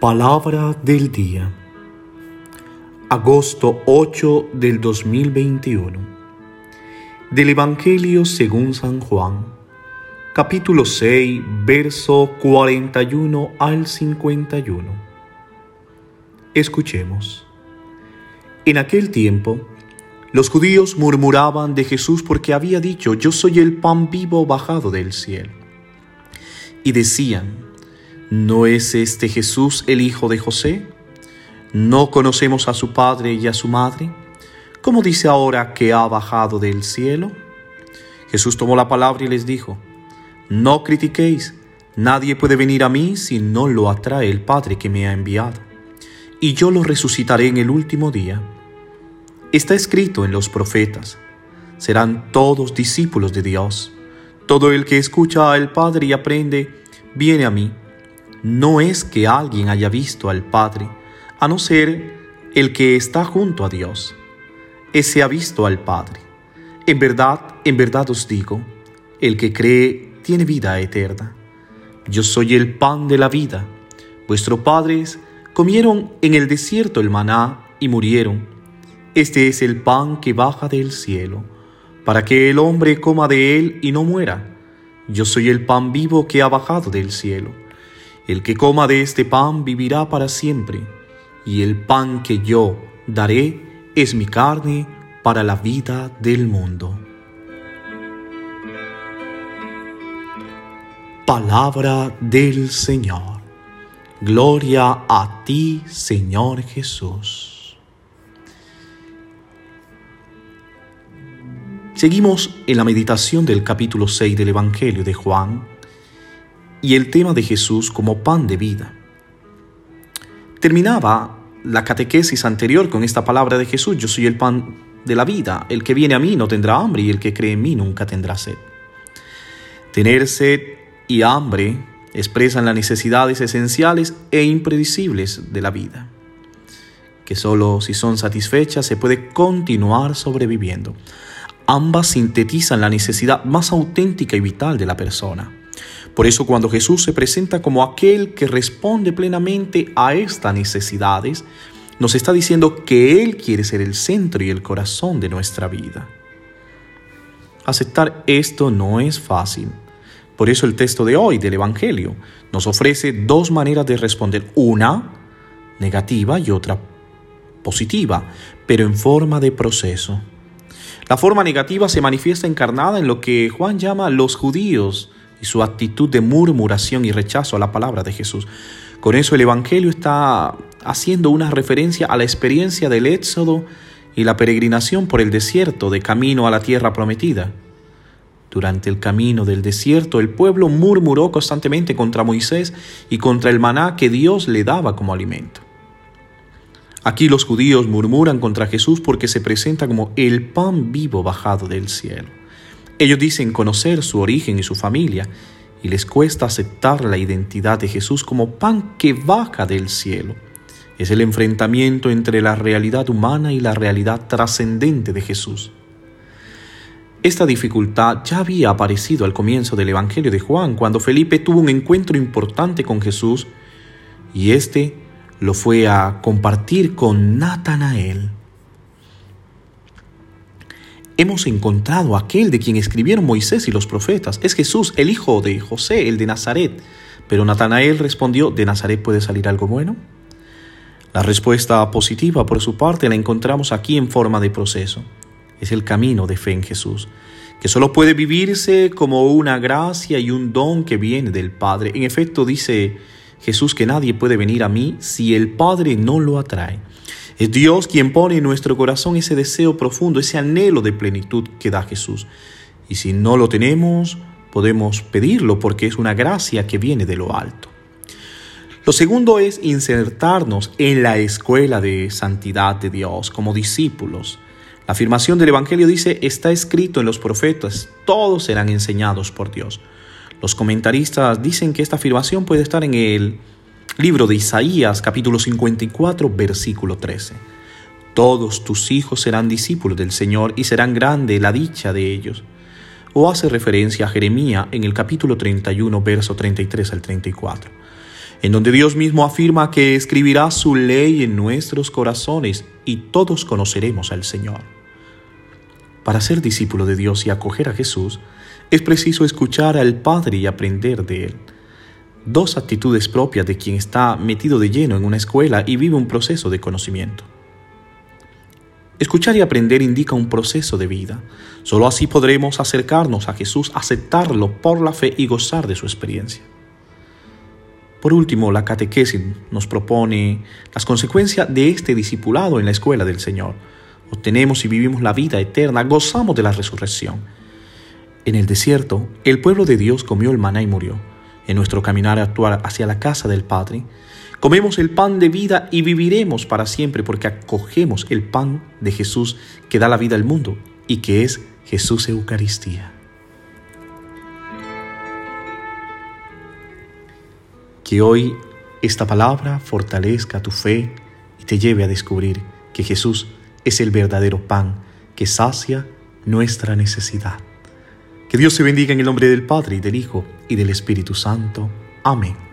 Palabra del día. Agosto 8 del 2021. Del Evangelio según San Juan. Capítulo 6, verso 41 al 51. Escuchemos. En aquel tiempo, los judíos murmuraban de Jesús porque había dicho, yo soy el pan vivo bajado del cielo. Y decían, ¿No es este Jesús el hijo de José? ¿No conocemos a su padre y a su madre? ¿Cómo dice ahora que ha bajado del cielo? Jesús tomó la palabra y les dijo, No critiquéis, nadie puede venir a mí si no lo atrae el Padre que me ha enviado, y yo lo resucitaré en el último día. Está escrito en los profetas, serán todos discípulos de Dios. Todo el que escucha al Padre y aprende, viene a mí no es que alguien haya visto al Padre, a no ser el que está junto a Dios. Ese ha visto al Padre. En verdad, en verdad os digo, el que cree tiene vida eterna. Yo soy el pan de la vida. Vuestros padres comieron en el desierto el maná y murieron. Este es el pan que baja del cielo, para que el hombre coma de él y no muera. Yo soy el pan vivo que ha bajado del cielo. El que coma de este pan vivirá para siempre, y el pan que yo daré es mi carne para la vida del mundo. Palabra del Señor. Gloria a ti, Señor Jesús. Seguimos en la meditación del capítulo 6 del Evangelio de Juan y el tema de Jesús como pan de vida. Terminaba la catequesis anterior con esta palabra de Jesús, yo soy el pan de la vida, el que viene a mí no tendrá hambre y el que cree en mí nunca tendrá sed. Tener sed y hambre expresan las necesidades esenciales e impredecibles de la vida, que solo si son satisfechas se puede continuar sobreviviendo. Ambas sintetizan la necesidad más auténtica y vital de la persona por eso cuando Jesús se presenta como aquel que responde plenamente a estas necesidades, nos está diciendo que Él quiere ser el centro y el corazón de nuestra vida. Aceptar esto no es fácil. Por eso el texto de hoy del Evangelio nos ofrece dos maneras de responder. Una negativa y otra positiva, pero en forma de proceso. La forma negativa se manifiesta encarnada en lo que Juan llama los judíos, y su actitud de murmuración y rechazo a la palabra de Jesús. Con eso el Evangelio está haciendo una referencia a la experiencia del éxodo y la peregrinación por el desierto de camino a la tierra prometida. Durante el camino del desierto el pueblo murmuró constantemente contra Moisés y contra el maná que Dios le daba como alimento. Aquí los judíos murmuran contra Jesús porque se presenta como el pan vivo bajado del cielo. Ellos dicen conocer su origen y su familia y les cuesta aceptar la identidad de Jesús como pan que baja del cielo. Es el enfrentamiento entre la realidad humana y la realidad trascendente de Jesús. Esta dificultad ya había aparecido al comienzo del Evangelio de Juan, cuando Felipe tuvo un encuentro importante con Jesús y éste lo fue a compartir con Natanael hemos encontrado aquel de quien escribieron Moisés y los profetas. Es Jesús, el hijo de José, el de Nazaret. Pero Natanael respondió, ¿de Nazaret puede salir algo bueno? La respuesta positiva por su parte la encontramos aquí en forma de proceso. Es el camino de fe en Jesús, que solo puede vivirse como una gracia y un don que viene del Padre. En efecto, dice Jesús que nadie puede venir a mí si el Padre no lo atrae. Es Dios quien pone en nuestro corazón ese deseo profundo, ese anhelo de plenitud que da Jesús. Y si no lo tenemos, podemos pedirlo porque es una gracia que viene de lo alto. Lo segundo es insertarnos en la escuela de santidad de Dios como discípulos. La afirmación del Evangelio dice, está escrito en los profetas, todos serán enseñados por Dios. Los comentaristas dicen que esta afirmación puede estar en el Libro de Isaías capítulo 54 versículo 13. Todos tus hijos serán discípulos del Señor y serán grande la dicha de ellos. O hace referencia a Jeremías en el capítulo 31 verso 33 al 34. en donde Dios mismo afirma que escribirá su ley en nuestros corazones y todos conoceremos al Señor. Para ser discípulo de Dios y acoger a Jesús, es preciso escuchar al Padre y aprender de Él. Dos actitudes propias de quien está metido de lleno en una escuela y vive un proceso de conocimiento. Escuchar y aprender indica un proceso de vida. Solo así podremos acercarnos a Jesús, aceptarlo por la fe y gozar de su experiencia. Por último, la catequesis nos propone las consecuencias de este discipulado en la escuela del Señor. Obtenemos y vivimos la vida eterna, gozamos de la resurrección. En el desierto, el pueblo de Dios comió el maná y murió. En nuestro caminar actuar hacia la casa del Padre, comemos el pan de vida y viviremos para siempre porque acogemos el pan de Jesús que da la vida al mundo y que es Jesús Eucaristía. Que hoy esta palabra fortalezca tu fe y te lleve a descubrir que Jesús es el verdadero pan que sacia nuestra necesidad. Que Dios se bendiga en el nombre del Padre y del Hijo y del Espíritu Santo. Amén.